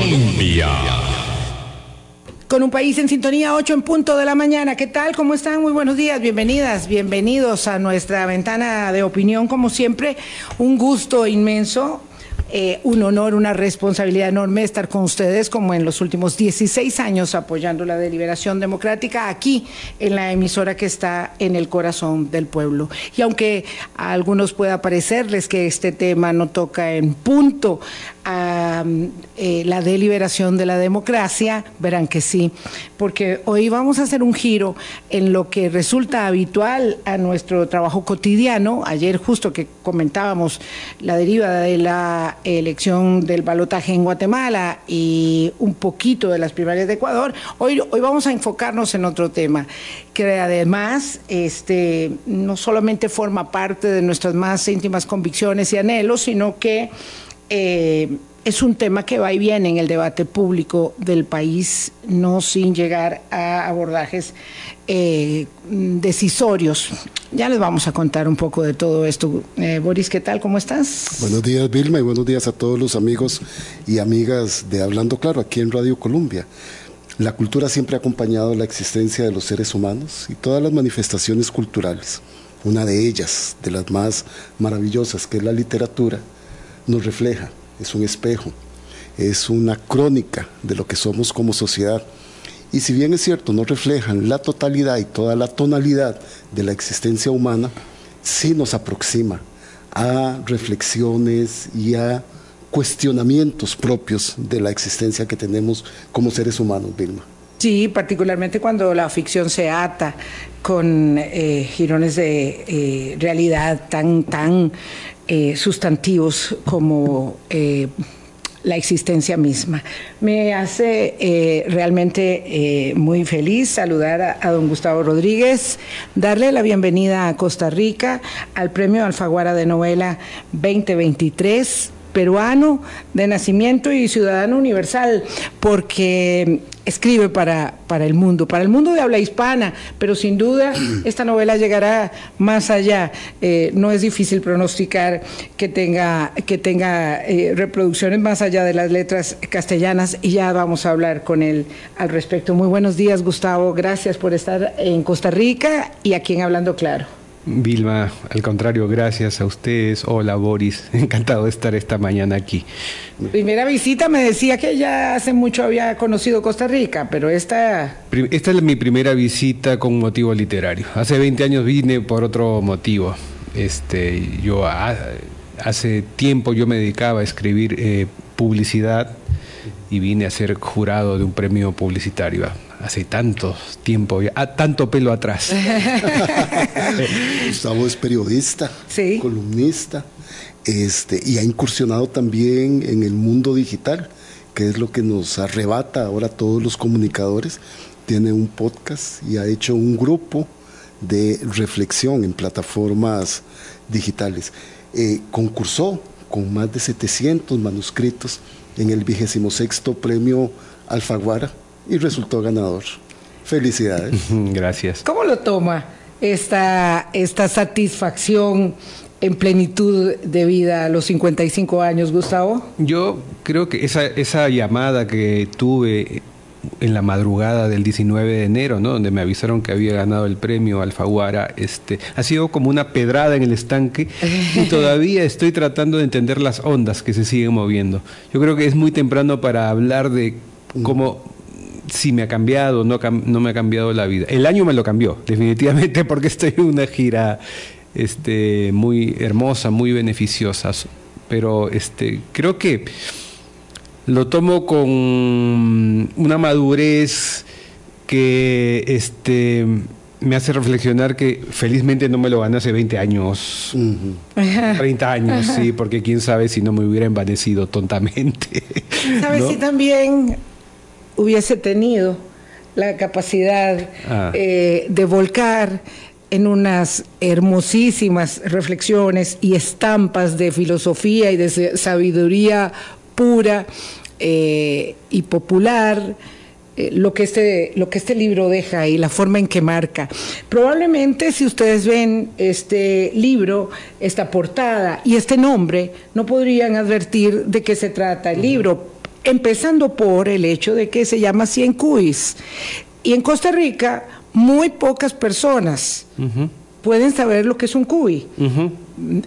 Colombia. Con un país en sintonía, 8 en punto de la mañana. ¿Qué tal? ¿Cómo están? Muy buenos días. Bienvenidas, bienvenidos a nuestra ventana de opinión. Como siempre, un gusto inmenso eh, un honor, una responsabilidad enorme estar con ustedes, como en los últimos 16 años, apoyando la deliberación democrática aquí en la emisora que está en el corazón del pueblo. Y aunque a algunos pueda parecerles que este tema no toca en punto a eh, la deliberación de la democracia, verán que sí, porque hoy vamos a hacer un giro en lo que resulta habitual a nuestro trabajo cotidiano. Ayer justo que comentábamos la deriva de la elección del balotaje en Guatemala y un poquito de las primarias de Ecuador, hoy, hoy vamos a enfocarnos en otro tema que además este, no solamente forma parte de nuestras más íntimas convicciones y anhelos, sino que eh, es un tema que va y viene en el debate público del país, no sin llegar a abordajes eh, decisorios. Ya les vamos a contar un poco de todo esto. Eh, Boris, ¿qué tal? ¿Cómo estás? Buenos días, Vilma, y buenos días a todos los amigos y amigas de Hablando Claro aquí en Radio Colombia. La cultura siempre ha acompañado la existencia de los seres humanos y todas las manifestaciones culturales. Una de ellas, de las más maravillosas, que es la literatura, nos refleja, es un espejo, es una crónica de lo que somos como sociedad. Y si bien es cierto, no reflejan la totalidad y toda la tonalidad de la existencia humana, sí nos aproxima a reflexiones y a cuestionamientos propios de la existencia que tenemos como seres humanos, Vilma. Sí, particularmente cuando la ficción se ata con eh, girones de eh, realidad tan, tan eh, sustantivos como eh, la existencia misma. Me hace eh, realmente muy feliz saludar a, a, don Gustavo Rodríguez, darle la bienvenida a Costa Rica al Premio Alfaguara de Novela 2023 peruano de nacimiento y ciudadano universal, porque escribe para, para el mundo, para el mundo de habla hispana, pero sin duda esta novela llegará más allá. Eh, no es difícil pronosticar que tenga, que tenga eh, reproducciones más allá de las letras castellanas y ya vamos a hablar con él al respecto. Muy buenos días, Gustavo. Gracias por estar en Costa Rica y aquí en Hablando Claro. Vilma, al contrario, gracias a ustedes. Hola Boris, encantado de estar esta mañana aquí. Primera visita me decía que ya hace mucho había conocido Costa Rica, pero esta... Esta es mi primera visita con motivo literario. Hace 20 años vine por otro motivo. Este, yo hace tiempo yo me dedicaba a escribir eh, publicidad y vine a ser jurado de un premio publicitario hace tanto tiempo, tanto pelo atrás. Gustavo es periodista, ¿Sí? columnista, este, y ha incursionado también en el mundo digital, que es lo que nos arrebata ahora a todos los comunicadores. Tiene un podcast y ha hecho un grupo de reflexión en plataformas digitales. Eh, concursó con más de 700 manuscritos en el vigésimo sexto premio Alfaguara y resultó ganador. Felicidades. Gracias. ¿Cómo lo toma esta, esta satisfacción en plenitud de vida a los 55 años, Gustavo? Yo creo que esa, esa llamada que tuve en la madrugada del 19 de enero, ¿no? donde me avisaron que había ganado el premio Alfaguara, este, ha sido como una pedrada en el estanque y todavía estoy tratando de entender las ondas que se siguen moviendo. Yo creo que es muy temprano para hablar de cómo si me ha cambiado, no, no me ha cambiado la vida. El año me lo cambió, definitivamente, porque estoy en una gira este, muy hermosa, muy beneficiosa. Pero este, creo que lo tomo con una madurez que este, me hace reflexionar que felizmente no me lo gané hace 20 años, uh -huh. 30 años, sí, porque quién sabe si no me hubiera envanecido tontamente. ¿Sabes ¿no? si también hubiese tenido la capacidad ah. eh, de volcar en unas hermosísimas reflexiones y estampas de filosofía y de sabiduría pura eh, y popular, eh, lo, que este, lo que este libro deja y la forma en que marca. Probablemente si ustedes ven este libro, esta portada y este nombre, no podrían advertir de qué se trata el libro empezando por el hecho de que se llama Cien Cuis. Y en Costa Rica, muy pocas personas pueden saber lo que es un cuy.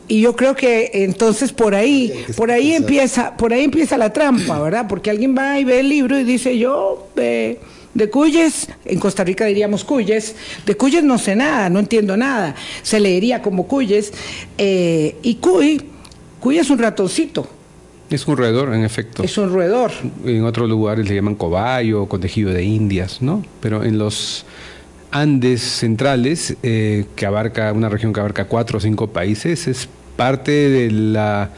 Y yo creo que entonces por ahí, por ahí empieza, por ahí empieza la trampa, ¿verdad? Porque alguien va y ve el libro y dice, yo de, de cuyes, en Costa Rica diríamos cuyes, de cuyes no sé nada, no entiendo nada, se leería como cuyes, eh, y cuy, cuy es un ratoncito. Es un roedor, en efecto. Es un roedor. En otros lugares le llaman cobayo, contejido de indias, ¿no? Pero en los Andes centrales, eh, que abarca una región que abarca cuatro o cinco países, es parte de la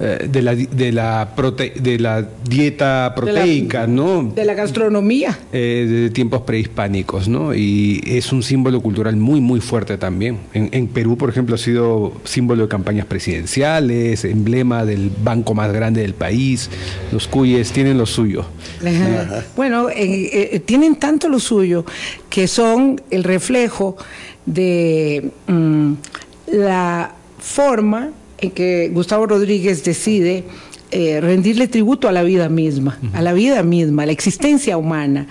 eh, de la, de la, de la dieta proteica, ¿no? De la gastronomía. Eh, de tiempos prehispánicos, ¿no? Y es un símbolo cultural muy, muy fuerte también. En, Perú, por ejemplo, ha sido símbolo de campañas presidenciales, emblema del banco más grande del país. Los cuyes tienen lo suyo. Bueno, eh, tienen tanto lo suyo que son el reflejo de mm, la forma en que Gustavo Rodríguez decide eh, rendirle tributo a la vida misma, a la vida misma, a la existencia humana.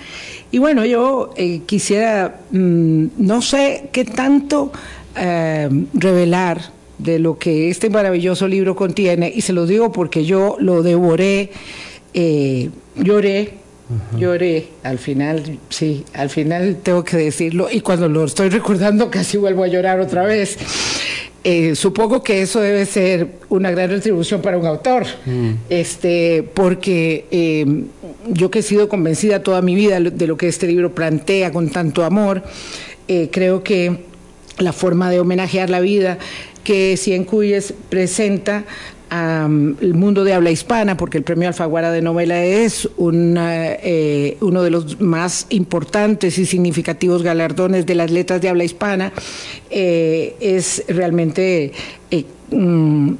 Y bueno, yo eh, quisiera, mm, no sé qué tanto eh, revelar de lo que este maravilloso libro contiene, y se lo digo porque yo lo devoré, lloré, Lloré, al final, sí, al final tengo que decirlo, y cuando lo estoy recordando casi vuelvo a llorar otra vez. Eh, supongo que eso debe ser una gran retribución para un autor, mm. este, porque eh, yo que he sido convencida toda mi vida de lo que este libro plantea con tanto amor, eh, creo que la forma de homenajear la vida que Cien Cuyes presenta al mundo de habla hispana, porque el premio Alfaguara de novela es eh, uno de los más importantes y significativos galardones de las letras de habla hispana, eh, es realmente eh, mm,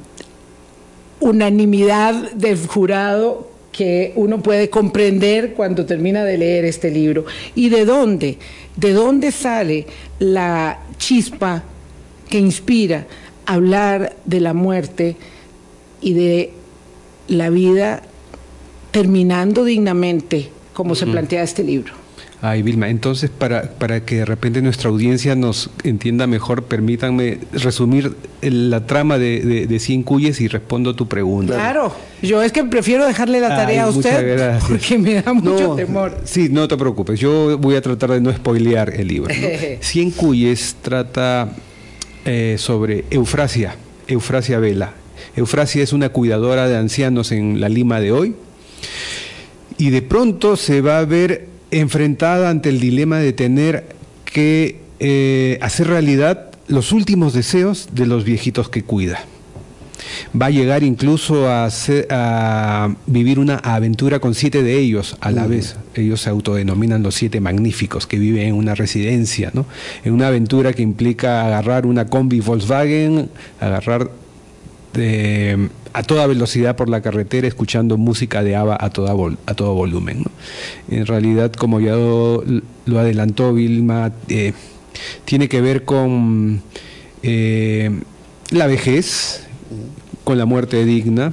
unanimidad del jurado que uno puede comprender cuando termina de leer este libro. ¿Y de dónde? ¿De dónde sale la chispa que inspira hablar de la muerte? Y de la vida terminando dignamente, como se plantea este libro. Ay, Vilma, entonces para, para que de repente nuestra audiencia nos entienda mejor, permítanme resumir la trama de, de, Cien Cuyes y respondo a tu pregunta. Claro, yo es que prefiero dejarle la tarea a usted porque me da mucho temor. Sí, no te preocupes, yo voy a tratar de no spoilear el libro. Cien Cuyes trata eh, sobre Eufrasia, Eufrasia Vela, Eufrasia es una cuidadora de ancianos en la Lima de hoy y de pronto se va a ver enfrentada ante el dilema de tener que eh, hacer realidad los últimos deseos de los viejitos que cuida. Va a llegar incluso a, a vivir una aventura con siete de ellos a la vez. Ellos se autodenominan los siete magníficos que viven en una residencia, ¿no? En una aventura que implica agarrar una combi Volkswagen, agarrar a toda velocidad por la carretera escuchando música de ABBA a, toda a todo volumen. En realidad, como ya lo, adelantó Vilma, eh, tiene que ver con eh, la vejez, con la muerte digna.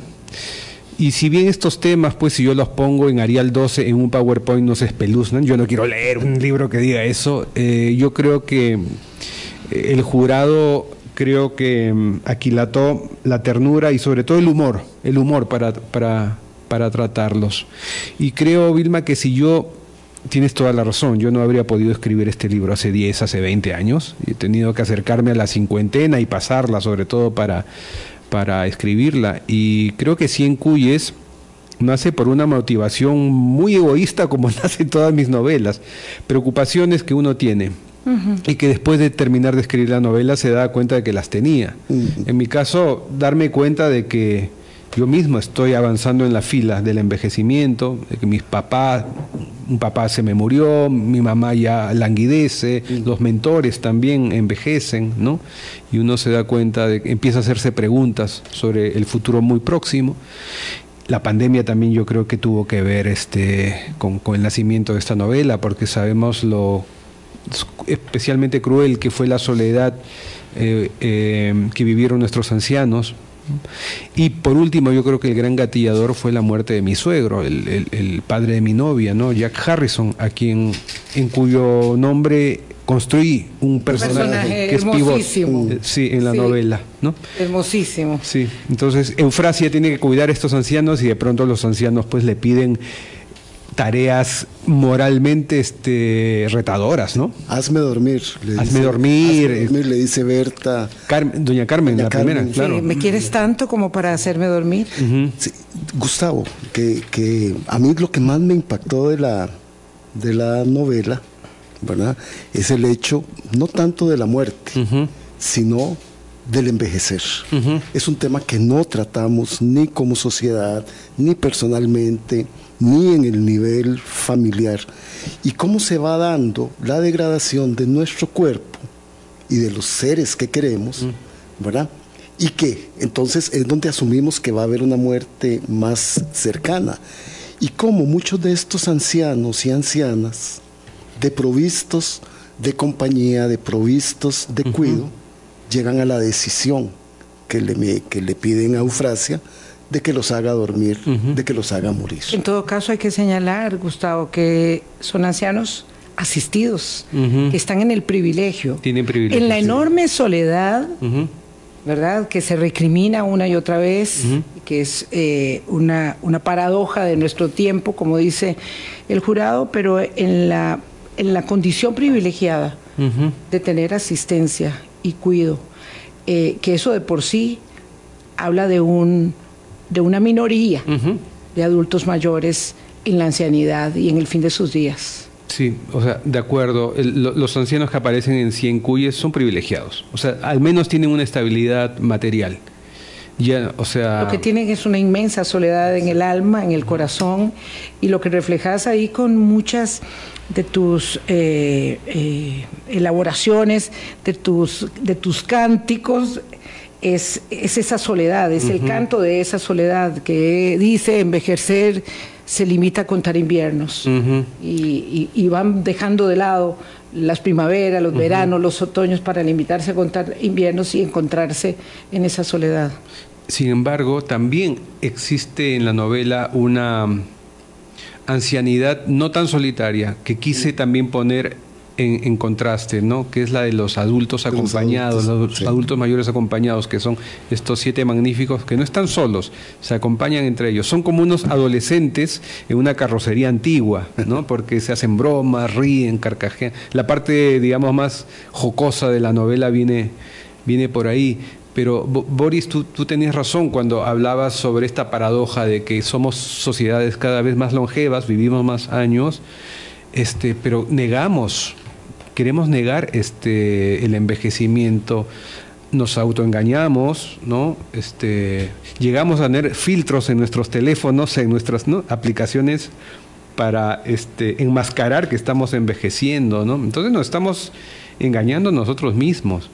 Y si bien estos temas, pues si yo los pongo en Arial 12 en un PowerPoint no se espeluznan, yo no quiero leer un libro que diga eso, eh, yo creo que el jurado creo que mm, aquilató la ternura y sobre todo el humor, el humor para, para, para tratarlos. Y creo, Vilma, que si yo tienes toda la razón. Yo no habría podido escribir este libro hace 10, hace 20 años. He tenido que acercarme a la cincuentena y pasarla, sobre todo para, para escribirla. Y creo que Cien Cuyes nace por una motivación muy egoísta, como nacen todas mis novelas. Preocupaciones que uno tiene y que después de terminar de escribir la novela se da cuenta de que las tenía. En mi caso, darme cuenta de que yo mismo estoy avanzando en la fila del envejecimiento, de que mis papás, un papá se me murió, mi mamá ya languidece, los mentores también envejecen, ¿no? Y uno se da cuenta de que empieza a hacerse preguntas sobre el futuro muy próximo. La pandemia también yo creo que tuvo que ver este, con, con el nacimiento de esta novela, porque sabemos lo especialmente cruel que fue la soledad eh, eh, que vivieron nuestros ancianos Y por último, yo creo que el gran gatillador fue la muerte de mi suegro, el, padre de mi novia, ¿no? Jack Harrison, a quien, en cuyo nombre construí un personaje, que es pivot sí, en la novela, ¿no? Hermosísimo. Sí, entonces Eufrasia tiene que cuidar a estos ancianos y de pronto los ancianos pues le piden tareas moralmente este, retadoras, ¿no? Hazme dormir. Le hazme dormir. Hazme dormir, le dice Berta. doña Carmen, la primera, claro. ¿Me quieres tanto como para hacerme dormir? Gustavo, que, que, a mí lo que más me impactó de la, de la novela, ¿verdad? Es el hecho, no tanto de la muerte, sino del envejecer. Es un tema que no tratamos ni como sociedad, ni personalmente, ni en el nivel familiar. Y cómo se va dando la degradación de nuestro cuerpo y de los seres que queremos, ¿verdad? Y que entonces es donde asumimos que va a haber una muerte más cercana. Y cómo muchos de estos ancianos y ancianas, de provistos de compañía, de provistos de cuido, llegan a la decisión que le, que le piden a Eufrasia de que los haga dormir, de que los haga morir. En todo caso hay que señalar, Gustavo, que son ancianos asistidos, que están en el privilegio, Tienen privilegio en la enorme soledad, ¿verdad? Que se recrimina una y otra vez, que es eh, una, una paradoja de nuestro tiempo, como dice el jurado, pero en la, en la condición privilegiada de tener asistencia y cuido, eh, que eso de por sí habla de un de una minoría de adultos mayores en la ancianidad y en el fin de sus días. Sí, o sea, de acuerdo. los ancianos que aparecen en Cien Cuyes son privilegiados. O sea, al menos tienen una estabilidad material. Ya, o sea... Lo que tienen es una inmensa soledad en el alma, en el corazón, y lo que reflejas ahí con muchas de tus eh, eh, elaboraciones, de tus, de tus cánticos, es, esa soledad, es el canto de esa soledad que dice envejecer se limita a contar inviernos. Y, van dejando de lado las primaveras, los veranos, los otoños para limitarse a contar inviernos y encontrarse en esa soledad. Sin embargo, también existe en la novela una ancianidad no tan solitaria que quise también poner en, contraste, ¿no? que es la de los adultos acompañados, los adultos, mayores acompañados, que son estos siete magníficos que no están solos, se acompañan entre ellos. Son como unos adolescentes en una carrocería antigua, ¿no? porque se hacen bromas, ríen, carcajean. La parte, digamos, más jocosa de la novela viene, viene por ahí. Pero Boris, tú, tú, tenías razón cuando hablabas sobre esta paradoja de que somos sociedades cada vez más longevas, vivimos más años, este, pero negamos queremos negar este, el envejecimiento, nos autoengañamos. Este, llegamos a tener filtros en nuestros teléfonos, en nuestras aplicaciones para este, enmascarar que estamos envejeciendo, ¿no? Entonces nos estamos engañando nosotros mismos.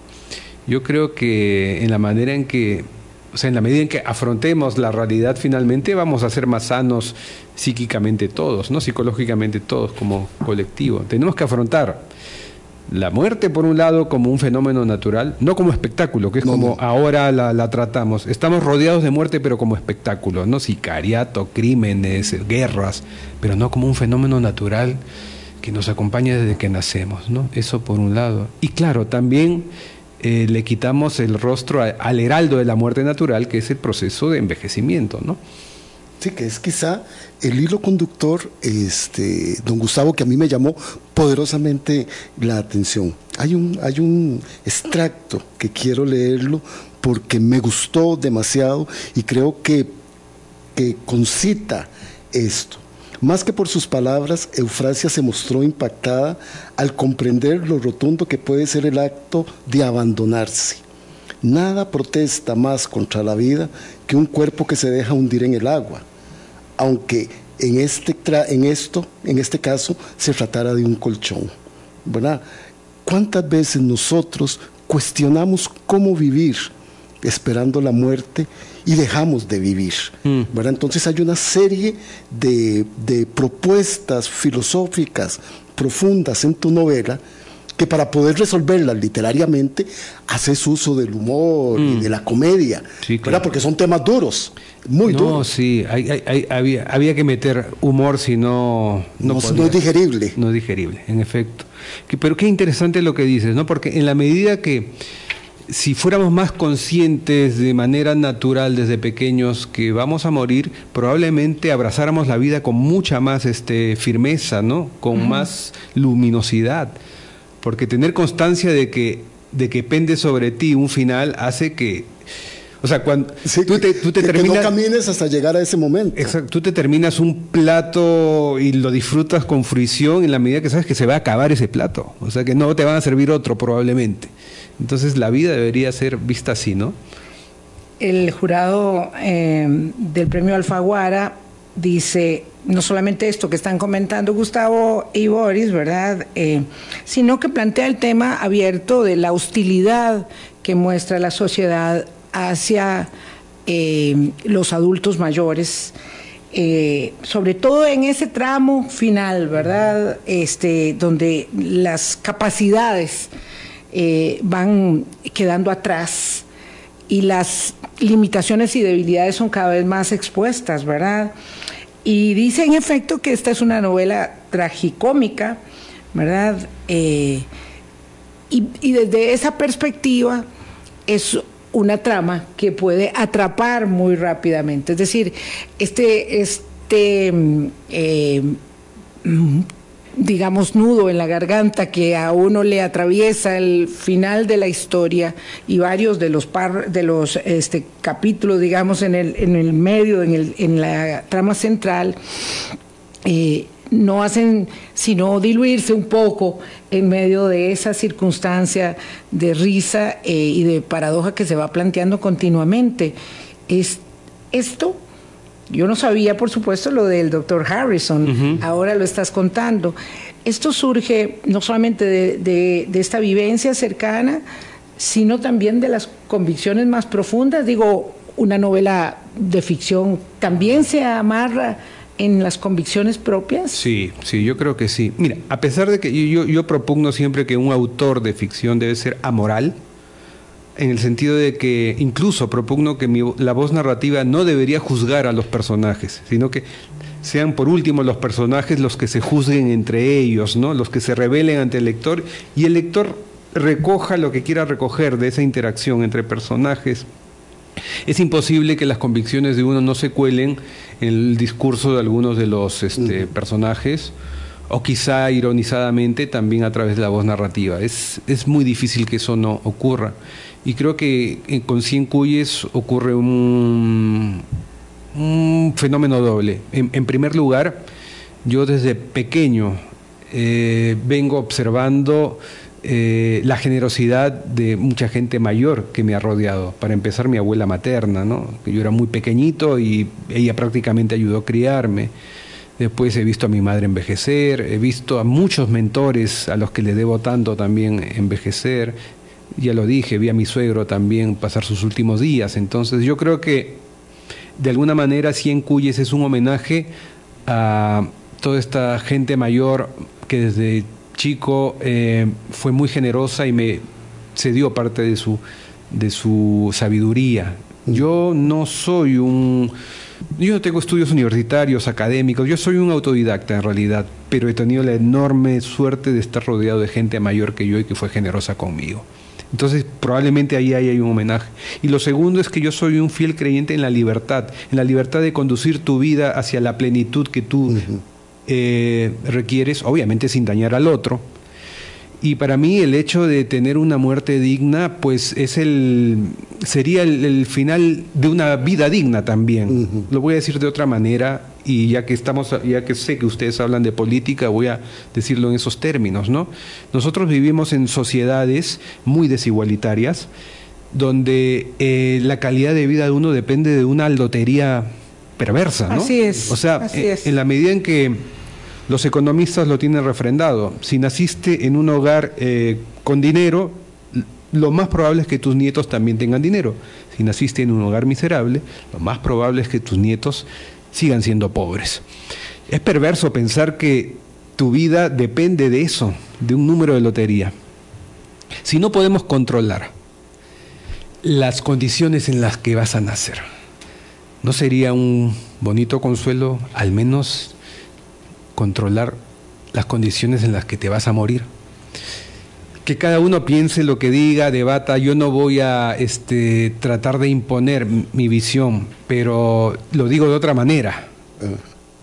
Yo creo que en la manera en que, o sea, en la medida en que afrontemos la realidad finalmente, vamos a ser más sanos psíquicamente todos, ¿no? Psicológicamente todos como colectivo. Tenemos que afrontar la muerte, por un lado, como un fenómeno natural, no como espectáculo, que es como ahora la, tratamos. Estamos rodeados de muerte, pero como espectáculo, ¿no? Sicariato, crímenes, guerras, pero no como un fenómeno natural que nos acompaña desde que nacemos, ¿no? Eso por un lado. Y claro, también eh, le quitamos el rostro al heraldo de la muerte natural, que es el proceso de envejecimiento, ¿no? Sí, que es quizá el hilo conductor, este, don Gustavo, que a mí me llamó poderosamente la atención. Hay un, hay un extracto que quiero leerlo porque me gustó demasiado y creo que, que concita esto. Más que por sus palabras, Eufrasia se mostró impactada al comprender lo rotundo que puede ser el acto de abandonarse. Nada protesta más contra la vida que un cuerpo que se deja hundir en el agua aunque en, este en esto, en este caso, se tratara de un colchón. ¿verdad? ¿Cuántas veces nosotros cuestionamos cómo vivir esperando la muerte y dejamos de vivir? Mm. ¿verdad? Entonces hay una serie de, de propuestas filosóficas profundas en tu novela que para poder resolverlas literariamente haces uso del humor y Mm. de la comedia, Sí, ¿verdad? Porque son temas duros, muy no, duros. sí, hay- hay- hay- había, había que meter humor si no... No, no es digerible. No es digerible, en efecto. Que- pero qué interesante lo que dices, ¿no? Porque en la medida que si fuéramos más conscientes de manera natural desde pequeños que vamos a morir, probablemente abrazáramos la vida con mucha más este, firmeza, ¿no? Con más luminosidad. Porque tener constancia de que, de que pende sobre ti un final hace que. O sea, cuando Sí, tú te, tú te que- que terminas. no camines hasta llegar a ese momento. Exacto, tú te terminas un plato y lo disfrutas con fruición en la medida que sabes que se va a acabar ese plato. O sea que no te van a servir otro probablemente. Entonces la vida debería ser vista así, ¿no? El jurado eh, del premio Alfaguara dice no solamente esto que están comentando Gustavo y Boris, ¿verdad? Eh, sino que plantea el tema abierto de la hostilidad que muestra la sociedad hacia eh, los adultos mayores. eh, sobre todo en ese tramo final, ¿verdad? Este, donde las capacidades van quedando atrás y las limitaciones y debilidades son cada vez más expuestas, ¿verdad? Y dice en efecto que esta es una novela tragicómica, ¿verdad? Eh, y, y desde esa perspectiva es una trama que puede atrapar muy rápidamente. Es decir, este, este mm, eh, mm, digamos, nudo en la garganta que a uno le atraviesa el final de la historia y varios de los par, de los este, capítulos, digamos, en el, en el medio, en, el, en la trama central, eh, no hacen sino diluirse un poco en medio de esa circunstancia de risa eh, y de paradoja que se va planteando continuamente. Es, esto yo no sabía, por supuesto, lo del doctor Harrison, ahora lo estás contando. Esto surge no solamente de, de, de, esta vivencia cercana, sino también de las convicciones más profundas. Digo, una novela de ficción también se amarra en las convicciones propias. Sí, sí, yo creo que sí. Mira, a pesar de que yo, yo propugno siempre que un autor de ficción debe ser amoral, en el sentido de que incluso propugno que mi, la voz narrativa no debería juzgar a los personajes, sino que sean por último los personajes los que se juzguen entre ellos, ¿no? los que se rebelen ante el lector y el lector recoja lo que quiera recoger de esa interacción entre personajes. Es imposible que las convicciones de uno no se cuelen en el discurso de algunos de los este, personajes o quizá ironizadamente también a través de la voz narrativa. Es, es muy difícil que eso no ocurra. Y creo que con Cien Cuyes ocurre un, fenómeno doble. En, en, primer lugar, yo desde pequeño eh, vengo observando eh, la generosidad de mucha gente mayor que me ha rodeado. Para empezar, mi abuela materna, ¿no? que yo era muy pequeñito y ella prácticamente ayudó a criarme. Después he visto a mi madre envejecer, he visto a muchos mentores a los que le debo tanto también envejecer. Ya lo dije, vi a mi suegro también pasar sus últimos días. Entonces yo creo que de alguna manera Cien Cuyes es un homenaje a toda esta gente mayor que desde chico eh, fue muy generosa y me cedió parte de su, de su sabiduría. Yo no soy un... Yo no tengo estudios universitarios, académicos, yo soy un autodidacta en realidad, pero he tenido la enorme suerte de estar rodeado de gente mayor que yo y que fue generosa conmigo. Entonces, probablemente ahí hay un homenaje. Y lo segundo es que yo soy un fiel creyente en la libertad, en la libertad de conducir tu vida hacia la plenitud que tú uh -huh. eh, requieres, obviamente sin dañar al otro. Y para mí el hecho de tener una muerte digna, pues es el sería el, el final de una vida digna también. Uh -huh. Lo voy a decir de otra manera y ya que estamos, ya que sé que ustedes hablan de política, voy a decirlo en esos términos, ¿no? Nosotros vivimos en sociedades muy desigualitarias, donde eh, la calidad de vida de uno depende de una lotería perversa, ¿no? Así es. O sea, así es. en la medida en que los economistas lo tienen refrendado, si naciste en un hogar eh, con dinero, lo más probable es que tus nietos también tengan dinero. Si naciste en un hogar miserable, lo más probable es que tus nietos sigan siendo pobres. Es perverso pensar que tu vida depende de eso, de un número de lotería. Si no podemos controlar las condiciones en las que vas a nacer, ¿no sería un bonito consuelo al menos controlar las condiciones en las que te vas a morir? que cada uno piense lo que diga, debata. Yo no voy a este, tratar de imponer mi visión, pero lo digo de otra manera, ah.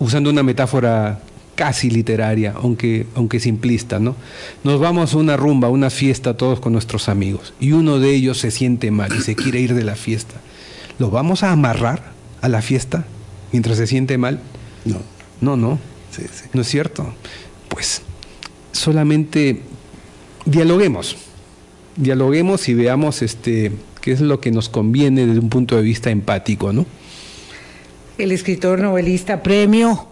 usando una metáfora casi literaria, aunque, aunque simplista, ¿no? Nos vamos a una rumba, a una fiesta todos con nuestros amigos y uno de ellos se siente mal y se quiere ir de la fiesta. ¿Lo vamos a amarrar a la fiesta mientras se siente mal? No. No, no. ¿No es cierto? Pues solamente dialoguemos. Dialoguemos y veamos este qué es lo que nos conviene desde un punto de vista empático, ¿no? El escritor novelista premio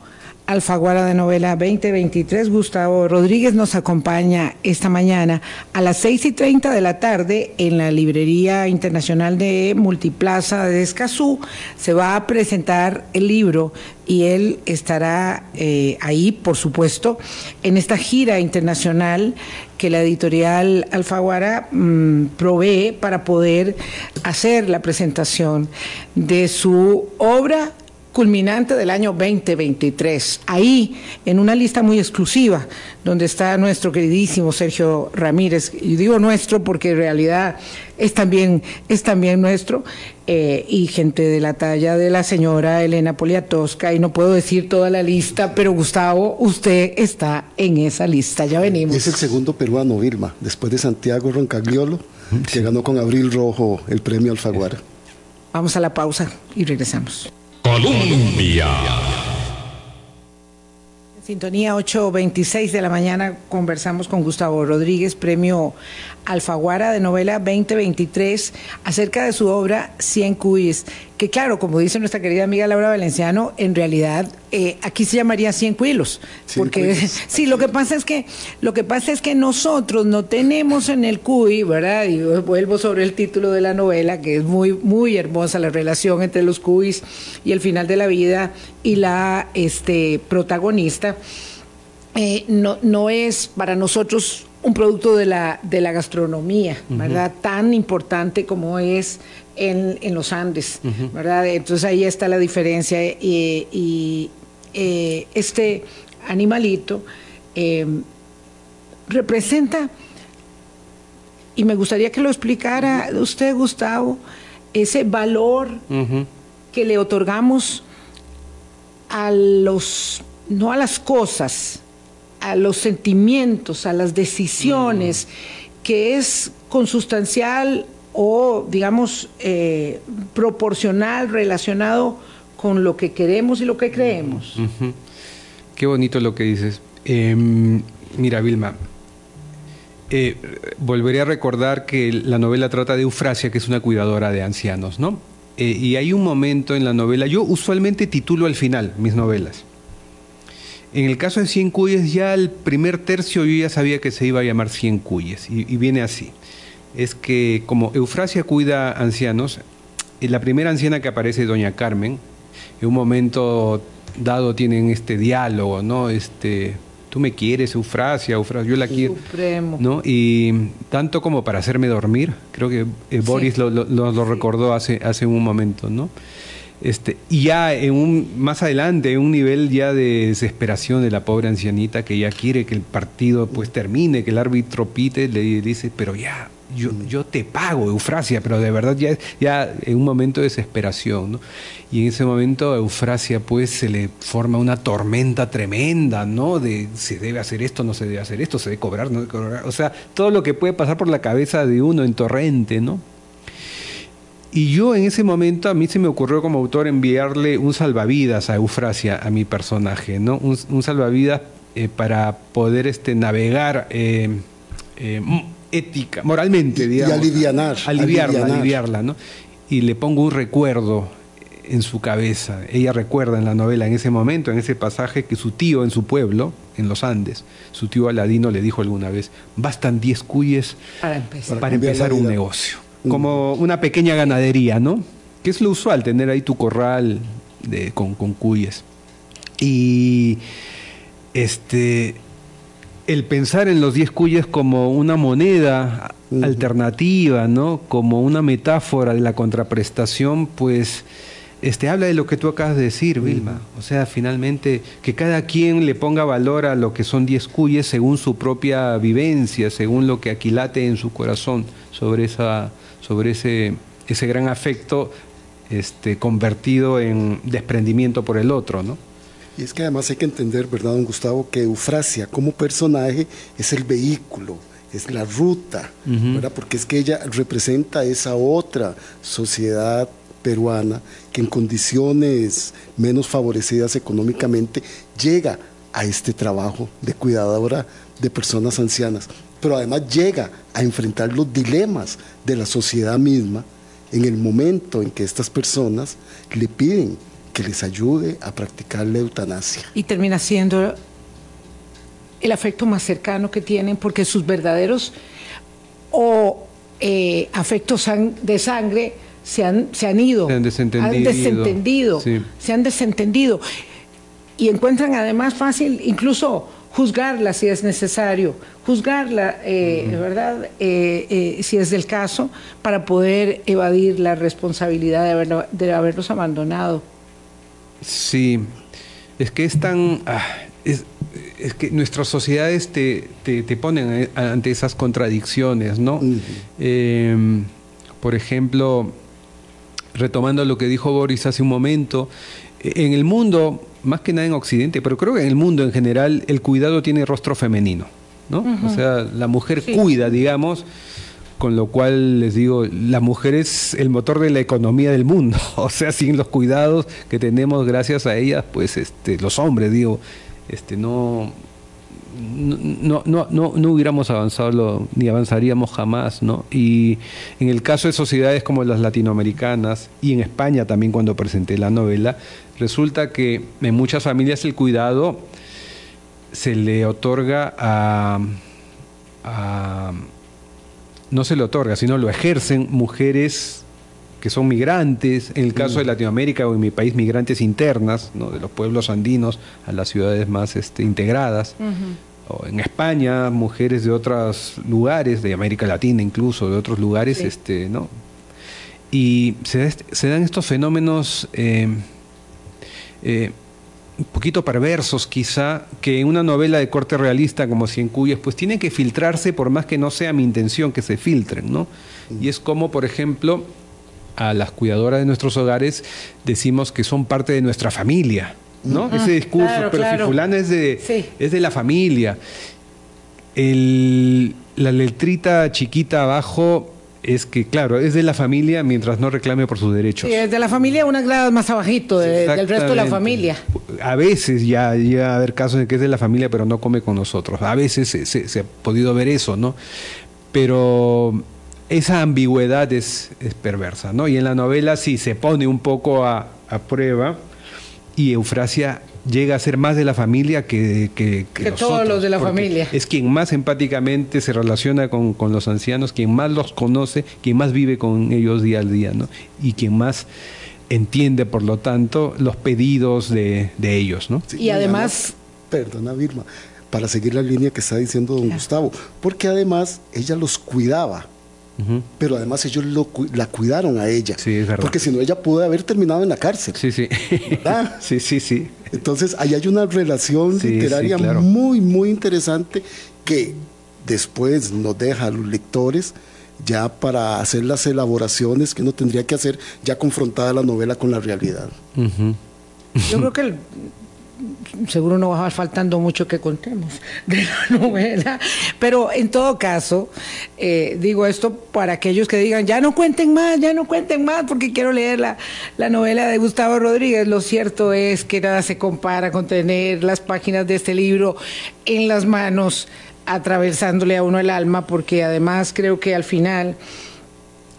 Alfaguara de Novela 2023, Gustavo Rodríguez nos acompaña esta mañana a las 6 y 30 de la tarde en la Librería Internacional de Multiplaza de Escazú. Se va a presentar el libro y él estará eh, ahí, por supuesto, en esta gira internacional que la editorial Alfaguara mm, provee para poder hacer la presentación de su obra culminante del año 2023. Ahí, en una lista muy exclusiva, donde está nuestro queridísimo Sergio Ramírez, y digo nuestro porque en realidad es también, es también nuestro, eh, y gente de la talla de la señora Elena Poliatosca, y no puedo decir toda la lista, pero Gustavo, usted está en esa lista, ya venimos. Es el segundo peruano, Vilma, después de Santiago Roncagliolo, que ganó con Abril Rojo el premio Alfaguara. Vamos a la pausa y regresamos. Colombia. Sintonía 8.26 de la mañana conversamos con Gustavo Rodríguez, premio Alfaguara de novela 2023, acerca de su obra Cien Cuyes, que claro, como dice nuestra querida amiga Laura Valenciano, en realidad eh, aquí se llamaría Cien Cuilos, porque sí, lo que pasa es que lo que pasa es que nosotros no tenemos en el cuy, ¿verdad? Y vuelvo sobre el título de la novela, que es muy muy hermosa la relación entre los cuis y el final de la vida y la este protagonista eh, no, no es para nosotros un producto de la, de la gastronomía, ¿verdad? Tan importante como es en, los Andes, ¿verdad? Entonces ahí está la diferencia y, eh, este animalito em, representa, y me gustaría que lo explicara usted, Gustavo, ese valor que le otorgamos a los no a las cosas, a los sentimientos, a las decisiones, que es consustancial o, digamos, eh, proporcional, relacionado con lo que queremos y lo que creemos. Qué bonito lo que dices. Em, mira, Vilma, eh, volveré a recordar que la novela trata de Eufrasia, que es una cuidadora de ancianos, ¿no? Eh, y hay un momento en la novela, yo usualmente titulo al final mis novelas. En el caso de Cien Cuyes, ya el primer tercio yo ya sabía que se iba a llamar Cien Cuyes, y, viene así. Es que como Eufrasia cuida ancianos, eh, la primera anciana que aparece es Doña Carmen, en un momento dado tienen este diálogo, ¿no? Este, tú me quieres, Eufrasia, Eufrasia, yo la quiero. Supremo. ¿no? Y tanto como para hacerme dormir, creo que eh, Boris lo, lo, recordó hace, hace un momento, ¿no? Este, y ya en un, más adelante, en un nivel ya de desesperación de la pobre ancianita que ya quiere que el partido pues termine, que el árbitro pite, le dice, pero ya, yo, yo te pago, Eufrasia, pero de verdad ya, ya en un momento de desesperación, ¿no? Y en ese momento a Eufrasia pues se le forma una tormenta tremenda, ¿no? De se debe hacer esto, no se debe hacer esto, se debe cobrar, no debe cobrar. O sea, todo lo que puede pasar por la cabeza de uno en torrente, ¿no? Y yo en ese momento a mí se me ocurrió como autor enviarle un salvavidas a Eufrasia, a mi personaje, ¿no? Un, salvavidas eh, para poder este, navegar eh, eh, ética, moralmente, digamos. Y alivianar. Aliviarla, aliviarla, ¿no? Y le pongo un recuerdo en su cabeza. Ella recuerda en la novela, en ese momento, en ese pasaje, que su tío en su pueblo, en los Andes, su tío Aladino le dijo alguna vez, bastan 10 cuyes para empezar, para empezar un negocio como una pequeña ganadería, ¿no? Que es lo usual, tener ahí tu corral con, con cuyes. Y este el pensar en los diez cuyes como una moneda alternativa, ¿no? Como una metáfora de la contraprestación, pues este, habla de lo que tú acabas de decir, Vilma. O sea, finalmente, que cada quien le ponga valor a lo que son diez cuyes según su propia vivencia, según lo que aquilate en su corazón sobre, esa, sobre ese, ese gran afecto este, convertido en desprendimiento por el otro, ¿no? Y es que además hay que entender, ¿verdad, don Gustavo, que Eufrasia como personaje es el vehículo, es la ruta, ¿verdad? Porque es que ella representa esa otra sociedad peruana que en condiciones menos favorecidas económicamente llega a este trabajo de cuidadora de personas ancianas, pero además llega a enfrentar los dilemas de la sociedad misma en el momento en que estas personas le piden que les ayude a practicar la eutanasia. Y termina siendo el afecto más cercano que tienen porque sus verdaderos o eh, afectos de sangre se han, se han ido, se han desentendido, se han desentendido. Y encuentran además fácil incluso juzgarla si es necesario, juzgarla, eh, ¿verdad? Eh, eh, si es del caso, para poder evadir la responsabilidad de, de haberlos abandonado. Sí, es que es tan... Ah, es, que nuestras sociedades te, te, ponen ante esas contradicciones, ¿no? Em, por ejemplo, retomando lo que dijo Boris hace un momento, en el mundo, más que nada en Occidente, pero creo que en el mundo en general, el cuidado tiene rostro femenino, ¿no? O sea, la mujer cuida, digamos, con lo cual les digo, la mujer es el motor de la economía del mundo, o sea, sin los cuidados que tenemos gracias a ellas, pues este, los hombres, digo, este, no, no, no, no, no hubiéramos avanzado ni avanzaríamos jamás, ¿no? Y en el caso de sociedades como las latinoamericanas y en España también cuando presenté la novela, resulta que en muchas familias el cuidado se le otorga a, no se le otorga, sino lo ejercen mujeres que son migrantes, en el caso de mm. Latinoamérica o en mi país, migrantes internas, ¿no? de los pueblos andinos a las ciudades más este, integradas o en España, mujeres de otros lugares, de América Latina incluso, de otros lugares, este, ¿no? Y se, dan estos fenómenos eh, eh, un poquito perversos quizá, que una novela de corte realista como Cien Cuyes, pues tienen que filtrarse por más que no sea mi intención que se filtren, ¿no? Y es como, por ejemplo, a las cuidadoras de nuestros hogares decimos que son parte de nuestra familia, ¿no? Ese discurso, pero si fulano es de, es de la familia. la letrita chiquita abajo es que, claro, es de la familia mientras no reclame por sus derechos. Sí, es de la familia unas gradas más abajito del resto de la familia. A veces ya llega a haber casos en que es de la familia pero no come con nosotros. A veces se, ha podido ver eso, ¿no? Pero esa ambigüedad es, es, perversa, ¿no? Y en la novela sí se pone un poco a, a prueba y Eufrasia llega a ser más de la familia que, que, que, todos los de la familia. Es quien más empáticamente se relaciona con, los ancianos, quien más los conoce, quien más vive con ellos día al día, ¿no? Y quien más entiende, por lo tanto, los pedidos de, ellos, ¿no? y además... Perdona, Vilma, para seguir la línea que está diciendo don Gustavo, porque además ella los cuidaba pero además ellos la cuidaron a ella. Porque si no, ella pudo haber terminado en la cárcel. Sí, sí. sí, sí, sí. Entonces, ahí hay una relación literaria muy, muy interesante que después nos deja a los lectores ya para hacer las elaboraciones que uno tendría que hacer ya confrontada la novela con la realidad. Yo creo que el, seguro no va faltando mucho que contemos de la novela, pero en todo caso, eh, digo esto para aquellos que digan, ya no cuenten más, ya no cuenten más, porque quiero leer la, la novela de Gustavo Rodríguez. Lo cierto es que nada se compara con tener las páginas de este libro en las manos, atravesándole a uno el alma, porque además creo que al final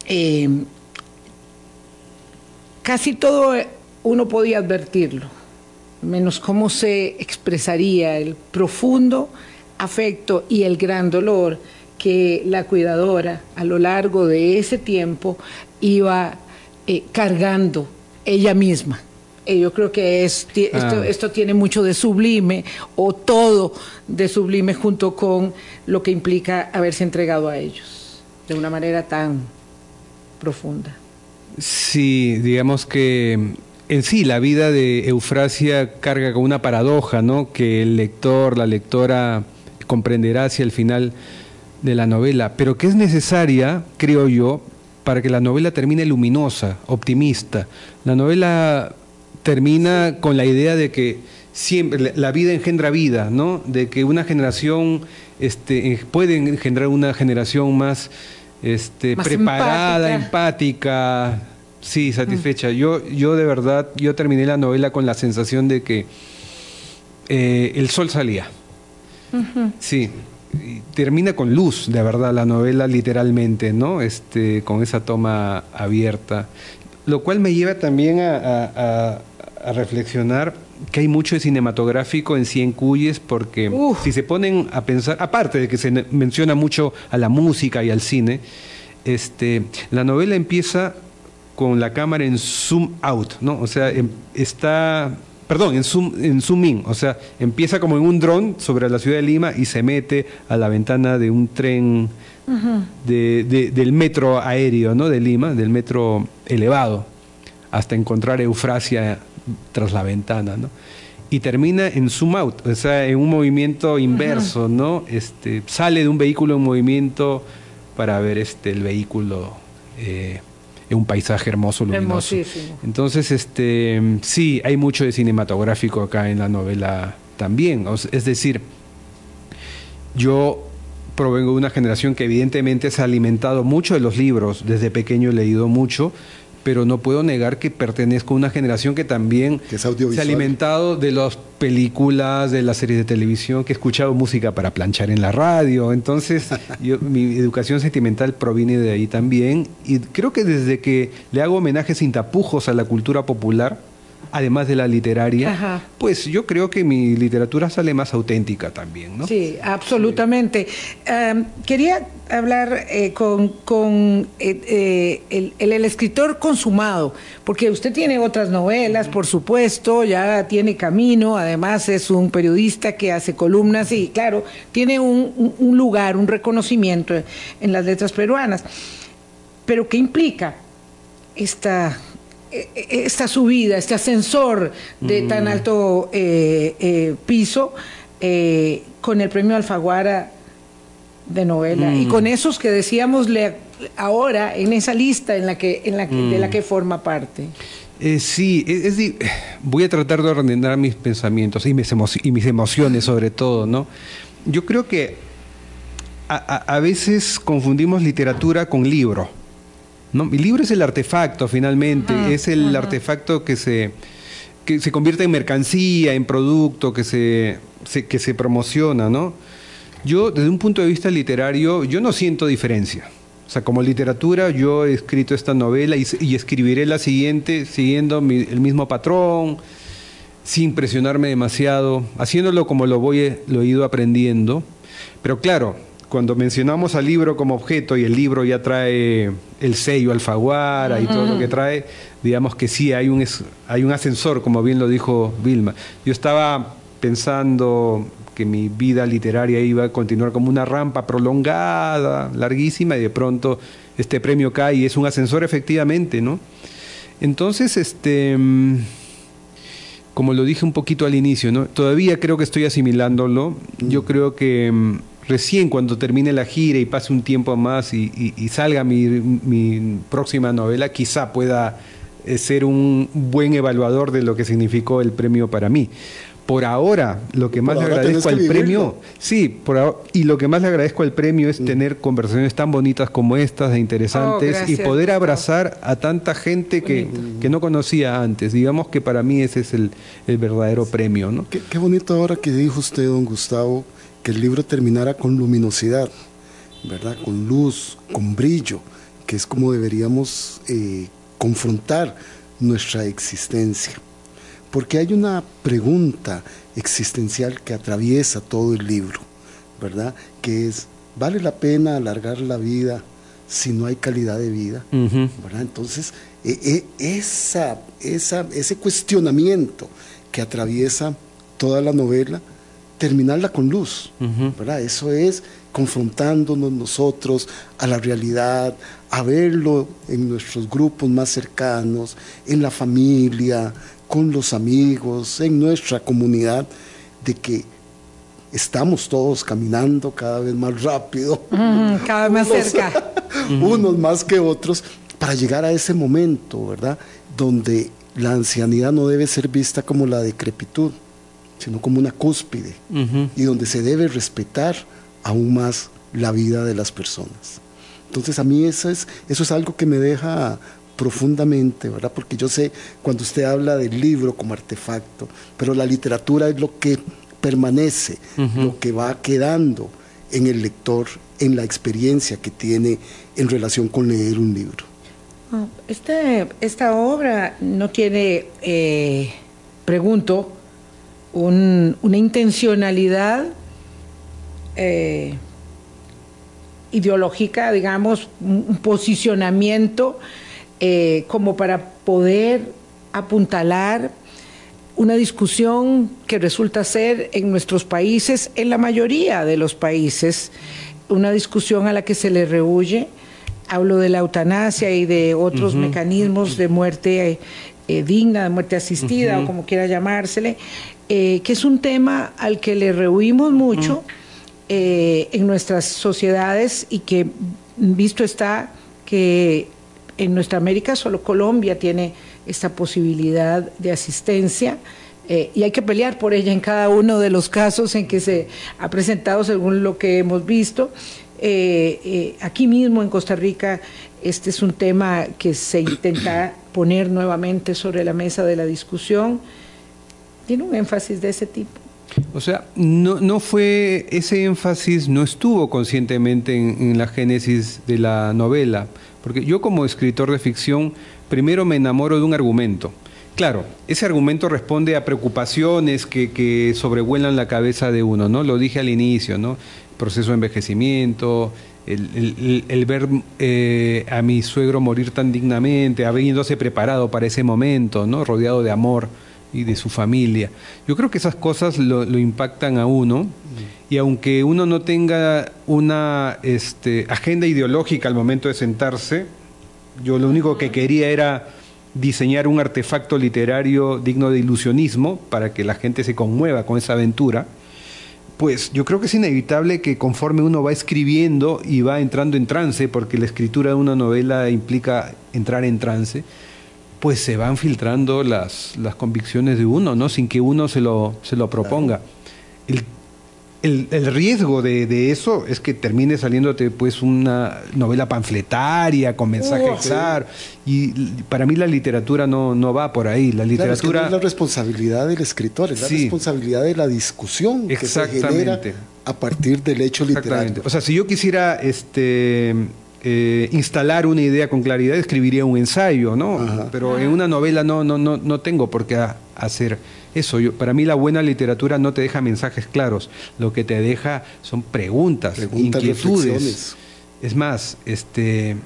eh, casi todo uno podía advertirlo menos cómo se expresaría el profundo afecto y el gran dolor que la cuidadora a lo largo de ese tiempo iba eh, cargando ella misma Eh, yo creo que es, ti- esto, Ah. esto tiene mucho de sublime o todo de sublime junto con lo que implica haberse entregado a ellos de una manera tan profunda. Sí, digamos que en sí la vida de Eufrasia carga con una paradoja, ¿no? Que el lector, la lectora comprenderá hacia el final de la novela, pero que es necesaria, creo yo, para que la novela termine luminosa, optimista. La novela termina con la idea de que siempre la- vida engendra vida, ¿no? De que una generación este, puede engendrar una generación más, este, Más preparada, empática. empática, sí, satisfecha. Yo, yo de verdad, yo terminé la novela con la sensación de que eh, el sol salía. Sí, y termina con luz, de verdad, la novela literalmente, ¿no? Este, con esa toma abierta. Lo cual me lleva también a, a- a- a reflexionar que hay mucho de cinematográfico en Cien Cuyes, porque Uf. si se ponen a pensar, aparte de que se menciona mucho a la música y al cine, este, la novela empieza con la cámara en zoom out, ¿no? O sea, em- está, perdón, en zoom, en zoom in, o sea, empieza como en un dron sobre la ciudad de Lima y se mete a la ventana de un tren de- de- del metro aéreo, ¿no? De Lima, del metro elevado, hasta encontrar Eufrasia tras la ventana, ¿no? Y termina en zoom out, o sea, en un movimiento inverso, ¿no? Este, sale de un vehículo en movimiento para ver este, el vehículo eh, un paisaje hermoso, luminoso. Hermosísimo. Entonces, este, sí, hay mucho de cinematográfico acá en la novela también. Es decir, yo provengo de una generación que evidentemente se ha alimentado mucho de los libros. Desde pequeño he leído mucho, pero no puedo negar que pertenezco a una generación que también Que se ha alimentado de las películas, de las series de televisión, que he escuchado música para planchar en la radio. Entonces, yo- mi educación sentimental proviene de ahí también. Y creo que desde que le hago homenajes sin tapujos a la cultura popular, además de la literaria, Ajá. pues yo creo que mi literatura sale más auténtica también, ¿no? Sí, absolutamente. Am, quería hablar eh, con, con eh, eh, el, el- el escritor consumado, porque usted tiene otras novelas, por supuesto, ya tiene camino, además es un periodista que hace columnas y, claro, tiene un, lugar, un reconocimiento en las letras peruanas. Pero ¿qué implica esta, esta subida, este ascensor de tan alto eh, eh, piso eh, con el premio Alfaguara de novela y con esos que decíamos le- ahora en esa lista en la que, en la que, de la que forma parte? Eh, sí, es, voy a tratar de ordenar mis pensamientos y mis, emo- y mis emociones sobre todo, ¿no? Yo creo que a, a- a veces confundimos literatura con libro. ¿No? Mi libro es el artefacto finalmente, Ajá, es el ajá. artefacto que se, que se convierte en mercancía, en producto, que se, se- que se promociona, ¿no? Yo, desde un punto de vista literario, yo no siento diferencia. O sea, como literatura, yo he escrito esta novela y, y escribiré la siguiente siguiendo mi- el mismo patrón, sin presionarme demasiado, haciéndolo como lo, voy, lo he ido aprendiendo. Pero claro, cuando mencionamos al libro como objeto y el libro ya trae el sello Alfaguara y todo lo que trae, digamos que sí, hay un, hay un ascensor, como bien lo dijo Vilma. Yo estaba pensando que mi vida literaria iba a continuar como una rampa prolongada, larguísima, y de pronto este premio cae y es un ascensor efectivamente, ¿no? Entonces, este... mm, como lo dije un poquito al inicio, ¿no? Todavía creo que estoy asimilándolo. Yo creo que mm, recién cuando termine la gira y pase un tiempo más y, y- y salga mi, mi próxima novela, quizá pueda eh, ser un buen evaluador de lo que significó el premio para mí. Por ahora, lo que Por más le agradezco al premio, sí, por ahora- y lo que más le agradezco al premio es tener conversaciones tan bonitas como estas, e interesantes, y Oh, gracias, poder abrazar a tanta gente que, que no conocía antes. Digamos que para mí ese es el, el verdadero premio, ¿no? Qué, qué bonito ahora que dijo usted, don Gustavo, que el libro terminara con luminosidad, ¿verdad? Con luz, con brillo, que es como deberíamos eh, confrontar nuestra existencia. Porque hay una pregunta existencial que atraviesa todo el libro, ¿verdad? Que es, ¿vale la pena alargar la vida si no hay calidad de vida? ¿verdad? Entonces, e, e, esa, esa, ese cuestionamiento que atraviesa toda la novela, terminarla con luz, ¿verdad? Eso es confrontándonos nosotros a la realidad, a verlo en nuestros grupos más cercanos, en la familia, con los amigos, en nuestra comunidad, de que estamos todos caminando cada vez más rápido, cada vez más cerca, unos más que otros, para llegar a ese momento, ¿verdad? Donde la ancianidad no debe ser vista como la decrepitud, sino como una cúspide, y donde se debe respetar aún más la vida de las personas. Entonces a mí eso es, eso es algo que me deja profundamente, ¿verdad? Porque yo sé cuando usted habla del libro como artefacto, pero la literatura es lo que permanece, lo que va quedando en el lector, en la experiencia que tiene en relación con leer un libro. Ah, este, esta obra no tiene, eh, pregunto, una intencionalidad eh, ideológica, digamos, un posicionamiento eh, como para poder apuntalar una discusión que resulta ser en nuestros países, en la mayoría de los países, una discusión a la que se le rehuye. Hablo de la eutanasia y de otros mecanismos de muerte eh, digna, de muerte asistida o como quiera llamársele, que es un tema al que le rehuimos mucho. Eh, en nuestras sociedades y que visto está que en nuestra América solo Colombia tiene esta posibilidad de asistencia eh, y hay que pelear por ella en cada uno de los casos en que se ha presentado según lo que hemos visto. Eh, aquí mismo en Costa Rica este es un tema que se intenta poner nuevamente sobre la mesa de la discusión. Tiene un énfasis de ese tipo. O sea, no, no fue, ese énfasis no estuvo conscientemente en, la génesis de la novela, porque yo como escritor de ficción primero me enamoro de un argumento. Claro, ese argumento responde a preocupaciones que, sobrevuelan la cabeza de uno, ¿no? Lo dije al inicio, ¿no? Proceso de envejecimiento, el, ver eh, a mi suegro morir tan dignamente, habiéndose preparado para ese momento, ¿no? Rodeado de amor y de su familia. Yo creo que esas cosas lo, impactan a uno y aunque uno no tenga una este, agenda ideológica al momento de sentarse, yo lo único que quería era diseñar un artefacto literario digno de ilusionismo para que la gente se conmueva con esa aventura, pues yo creo que es inevitable que conforme uno va escribiendo y va entrando en trance, porque la escritura de una novela implica entrar en trance, pues se van filtrando las, las convicciones de uno, ¿no? Sin que uno se lo, se lo proponga. El, el, riesgo de, de, eso es que termine saliéndote pues una novela panfletaria con mensaje claro. Y para mí la literatura no, no va por ahí. La literatura... es, la responsabilidad del escritor, es la responsabilidad de la discusión que se genera a partir del hecho literario. O sea, si yo quisiera este eh, instalar una idea con claridad, escribiría un ensayo, ¿no? Pero en una novela no, no, no, no tengo por qué hacer eso. Yo, para mí la buena literatura no te deja mensajes claros, lo que te deja son preguntas, inquietudes. Es más, este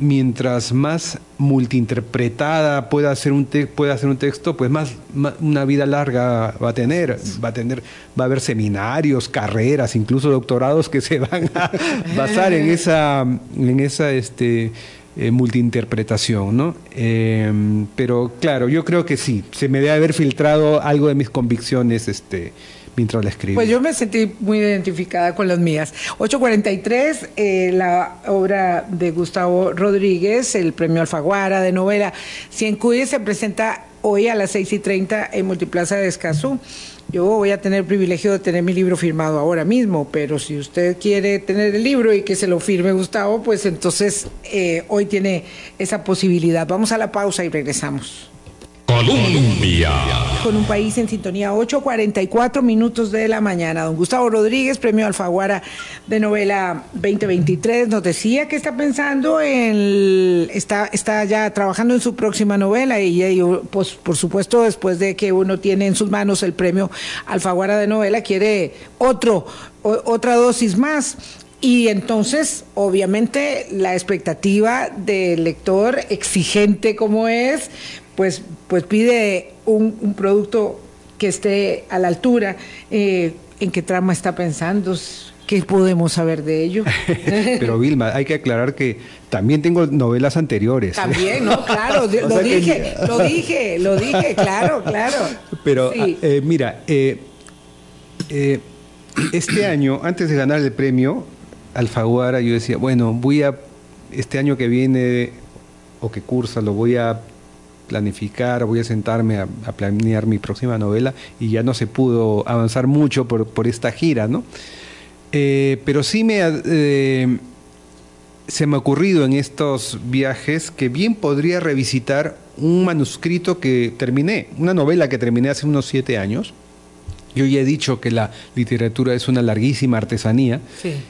mientras más multiinterpretada pueda ser un pueda ser un texto, pues más, una vida larga va a tener, va a tener, va a haber seminarios, carreras, incluso doctorados que se van a basar en esa, en esa este eh, multiinterpretación, ¿no? Em, pero claro, yo creo que sí, se me debe haber filtrado algo de mis convicciones, este mientras la escribí. Pues yo me sentí muy identificada con las mías. 843, eh, la obra de Gustavo Rodríguez, el premio Alfaguara de novela Cien se presenta hoy a las 6 y 30 en Multiplaza de Escazú. Yo voy a tener el privilegio de tener mi libro firmado ahora mismo, pero si usted quiere tener el libro y que se lo firme Gustavo, pues entonces eh, hoy tiene esa posibilidad. Vamos a la pausa y regresamos. Colombia. Con un país en sintonía, 8.44 minutos de la mañana. Don Gustavo Rodríguez, premio Alfaguara de novela 2023, nos decía que está pensando en. Está, está ya trabajando en su próxima novela y, pues, por supuesto, después de que uno tiene en sus manos el premio Alfaguara de novela, quiere otro, otra dosis más. Y entonces, obviamente, la expectativa del lector, exigente como es, pues, pues pide un, un producto que esté a la altura. Eh, ¿En qué trama está pensando? ¿Qué podemos saber de ello? Pero Vilma, hay que aclarar que también tengo novelas anteriores. También, ¿no? Claro, lo dije, lo dije, lo dije, claro, claro. Pero eh, mira, eh, este año, antes de ganar el premio, Alfaguara, yo decía, bueno, voy a, este año que viene o que cursa, lo voy a planificar, voy a sentarme a, planear mi próxima novela y ya no se pudo avanzar mucho por, por esta gira, ¿no? Eh, pero sí me, eh, se me ha ocurrido en estos viajes que bien podría revisitar un manuscrito que terminé, una novela que terminé hace unos siete años, yo ya he dicho que la literatura es una larguísima artesanía.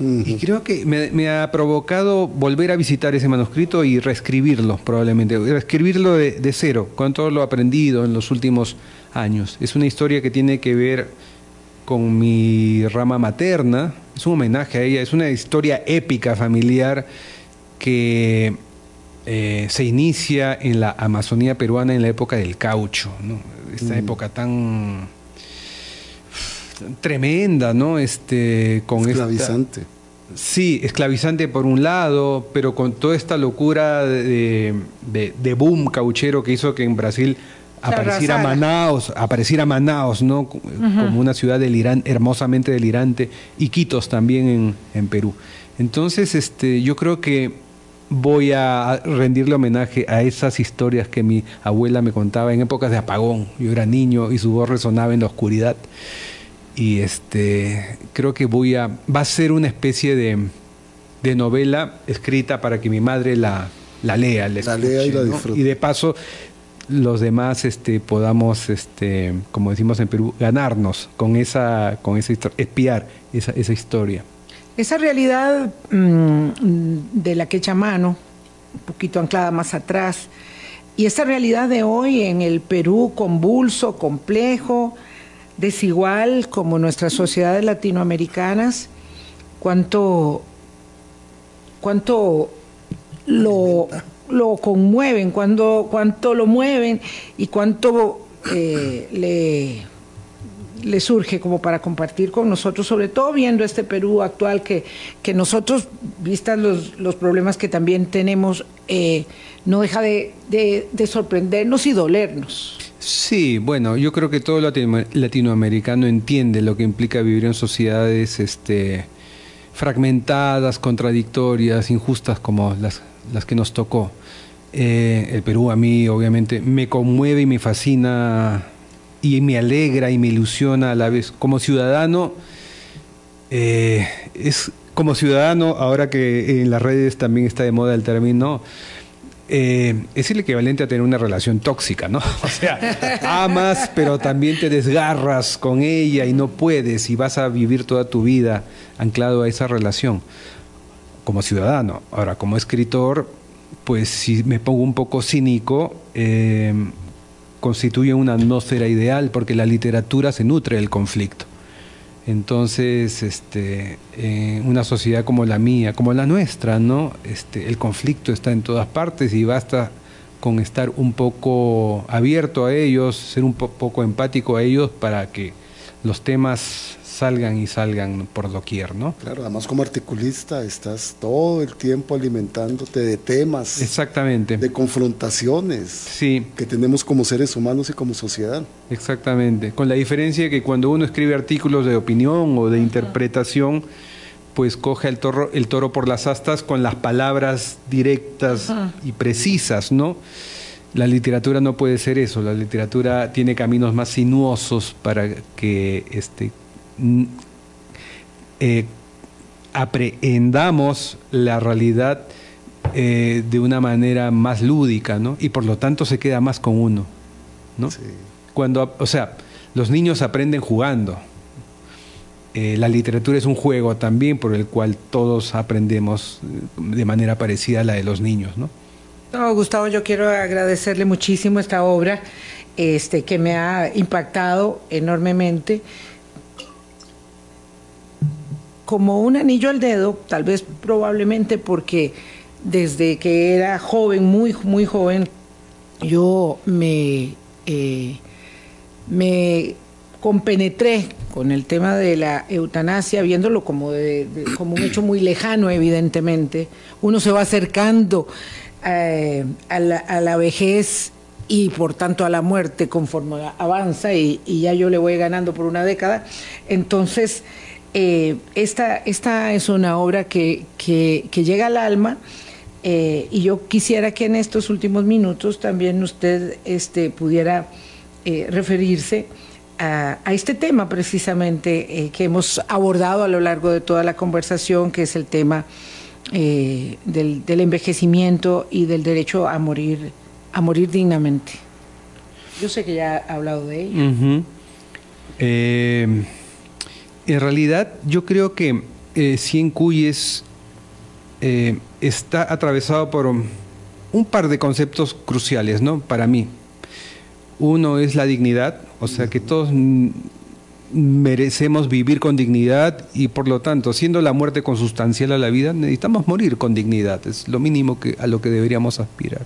Y creo que me, ha provocado volver a visitar ese manuscrito y reescribirlo probablemente, reescribirlo de, cero, con todo lo aprendido en los últimos años. Es una historia que tiene que ver con mi rama materna, es un homenaje a ella, es una historia épica familiar que eh, se inicia en la Amazonía peruana en la época del caucho, esta época tan tremenda, ¿no? Este, con esclavizante. sí, esclavizante por un lado, pero con toda esta locura de, boom cauchero que hizo que en Brasil apareciera Manaos, apareciera Manaos, ¿no? Como una ciudad delirante, hermosamente delirante, y Quitos también en, en, Perú. Entonces, este, yo creo que voy a rendirle homenaje a esas historias que mi abuela me contaba en épocas de apagón. Yo era niño y su voz resonaba en la oscuridad y este creo que voy a va a ser una especie de, de novela escrita para que mi madre la, la lea, la, lea y la disfrute. Y de paso los demás este podamos este como decimos en Perú ganarnos con esa con esa espiar esa, esa historia. Esa realidad mm, de la que echa mano, un poquito anclada más atrás, y esa realidad de hoy en el Perú convulso, complejo, desigual como nuestras sociedades latinoamericanas, cuánto, cuánto lo, lo conmueven, cuánto, cuánto lo mueven y cuánto eh, le, le surge como para compartir con nosotros, sobre todo viendo este Perú actual que, que nosotros, vistas los, los problemas que también tenemos, eh, no deja de, de sorprendernos y dolernos. Sí, bueno, yo creo que todo latinoamericano entiende lo que implica vivir en sociedades este, fragmentadas, contradictorias, injustas como las, las que nos tocó. Eh, el Perú a mí obviamente me conmueve y me fascina y me alegra y me ilusiona a la vez. Como ciudadano, eh, es como ciudadano, ahora que en las redes también está de moda el término, eh, es el equivalente a tener una relación tóxica, ¿no? O sea, amas, pero también te desgarras con ella y no puedes y vas a vivir toda tu vida anclado a esa relación como ciudadano. Ahora, como escritor, pues si me pongo un poco cínico, eh, constituye una atmósfera ideal porque la literatura se nutre del conflicto. Entonces, este, en una sociedad como la mía, como la nuestra, ¿no? Este, el conflicto está en todas partes y basta con estar un poco abierto a ellos, ser un poco empático a ellos para que los temas salgan y salgan por doquier, ¿no? Claro, además como articulista estás todo el tiempo alimentándote de temas. Exactamente. De confrontaciones. Sí. Que tenemos como seres humanos y como sociedad. Exactamente. Con la diferencia de que cuando uno escribe artículos de opinión o de interpretación, pues coge el toro, el toro por las astas con las palabras directas y precisas, ¿no? La literatura no puede ser eso, la literatura tiene caminos más sinuosos para que este, eh, aprehendamos la realidad eh, de una manera más lúdica, ¿no? Y por lo tanto se queda más con uno, ¿no? Cuando, o sea, los niños aprenden jugando. Eh, la literatura es un juego también por el cual todos aprendemos de manera parecida a la de los niños, ¿no? No, Gustavo, yo quiero agradecerle muchísimo esta obra, este, que me ha impactado enormemente como un anillo al dedo, tal vez probablemente porque desde que era joven, muy, muy joven, yo me, eh, me compenetré con el tema de la eutanasia, viéndolo como, de, como un hecho muy lejano, evidentemente. Uno se va acercando eh, a, la, vejez y por tanto a la muerte conforme avanza y, ya yo le voy ganando por una década. Entonces, eh, esta, esta es una obra que, que, llega al alma. Eh, y yo quisiera que en estos últimos minutos también usted este, pudiera referirse a, este tema precisamente eh, que hemos abordado a lo largo de toda la conversación, que es el tema eh, del, envejecimiento y del derecho a morir, a morir dignamente. Yo sé que ya ha hablado de ello. Eh, en realidad, yo creo que Cien Cuyes está atravesado por un par de conceptos cruciales, ¿no? Para mí. Uno es la dignidad, o sea que todos merecemos vivir con dignidad y por lo tanto, siendo la muerte consustancial a la vida, necesitamos morir con dignidad, es lo mínimo a lo que deberíamos aspirar.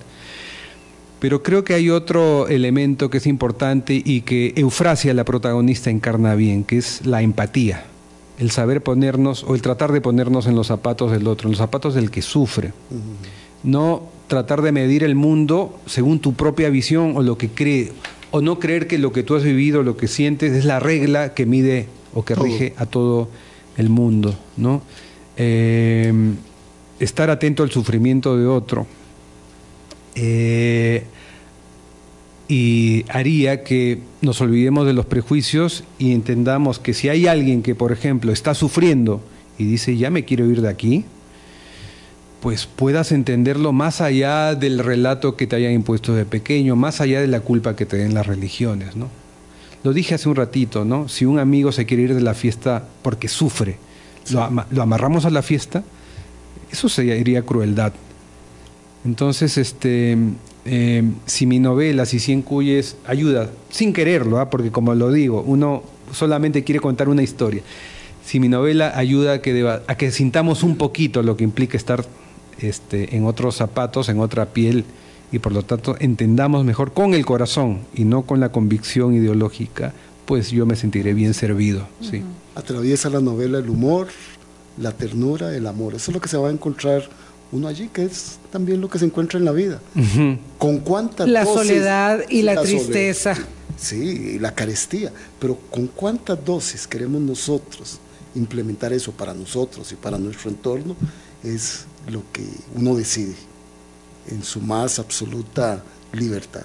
Pero creo que hay otro elemento que es importante y que Eufrasia, la protagonista, encarna bien, que es la empatía, el saber ponernos o el tratar de ponernos en los zapatos del otro, en los zapatos del que sufre. No tratar de medir el mundo según tu propia visión o lo que cree o no creer que lo que tú has vivido, lo que sientes, es la regla que mide o que rige a todo el mundo, ¿no? Em, estar atento al sufrimiento de otro eh, y haría que nos olvidemos de los prejuicios y entendamos que si hay alguien que, por ejemplo, está sufriendo y dice, ya me quiero ir de aquí, pues puedas entenderlo más allá del relato que te hayan impuesto de pequeño, más allá de la culpa que te den las religiones, ¿no? Lo dije hace un ratito, ¿no? Si un amigo se quiere ir de la fiesta porque sufre, lo, amarramos a la fiesta, eso sería crueldad. Entonces, este, eh, si mi novela, si Cien Cuyes, ayuda, sin quererlo, ¿ah? porque como lo digo, uno solamente quiere contar una historia. Si mi novela ayuda a que, a que sintamos un poquito lo que implica estar este, en otros zapatos, en otra piel, y por lo tanto entendamos mejor con el corazón y no con la convicción ideológica, pues yo me sentiré bien servido. sí. Atraviesa la novela el humor, la ternura, el amor. Eso es lo que se va a encontrar uno allí, que es también lo que se encuentra en la vida. ¿Con cuánta La soledad y la, tristeza. sí, y la carestía. Pero ¿con cuántas dosis queremos nosotros implementar eso para nosotros y para nuestro entorno? Es lo que uno decide en su más absoluta libertad.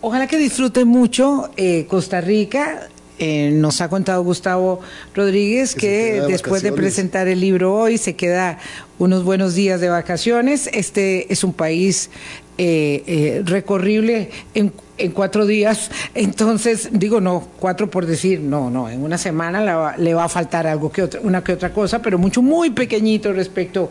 Ojalá que disfruten mucho eh, Costa Rica. Eh, nos ha contado Gustavo Rodríguez que, después de presentar el libro hoy se queda unos buenos días de vacaciones. Este es un país eh, recorrible en, cuatro días, entonces digo no, cuatro por decir, no, no, en una semana le va a faltar algo que otra, una que otra cosa, pero mucho, muy pequeñito respecto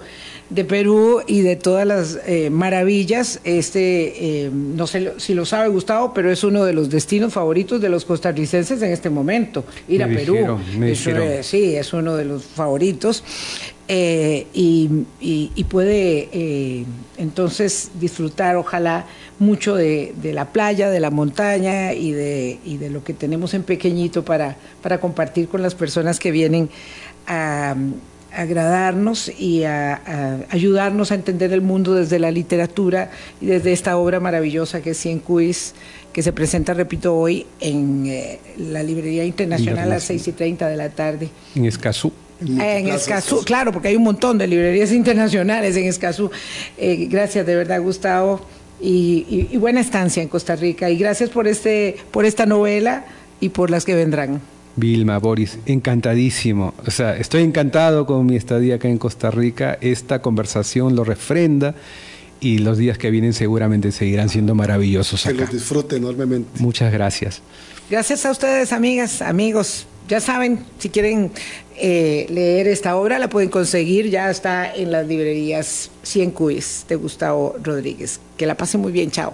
de Perú y de todas las eh, maravillas. Este, eh, no sé si lo sabe Gustavo, pero es uno de los destinos favoritos de los costarricenses en este momento, ir a Perú. sí, es uno de los favoritos. Eh, y, puede entonces disfrutar, ojalá, mucho de, la playa, de la montaña y de, y de lo que tenemos en pequeñito para, para compartir con las personas que vienen a agradarnos y a, ayudarnos a entender el mundo desde la literatura y desde esta obra maravillosa que es Cien Quiz, que se presenta, repito, hoy en eh, la Librería Internacional a las 6 y 30 de la tarde. En Escazú. en Escazú, claro, porque hay un montón de librerías internacionales en Escazú. Eh, gracias de verdad, Gustavo, y, y, buena estancia en Costa Rica. Y gracias por, este, por esta novela y por las que vendrán. Vilma, Boris, encantadísimo. O sea, estoy encantado con mi estadía acá en Costa Rica. Esta conversación lo refrenda y los días que vienen seguramente seguirán siendo maravillosos. Que los disfrute enormemente. Muchas gracias. Gracias a ustedes, amigas, amigos. Ya saben, si quieren eh, leer esta obra, la pueden conseguir. Ya está en las librerías 100 Cuis de Gustavo Rodríguez. Que la pasen muy bien. Chao.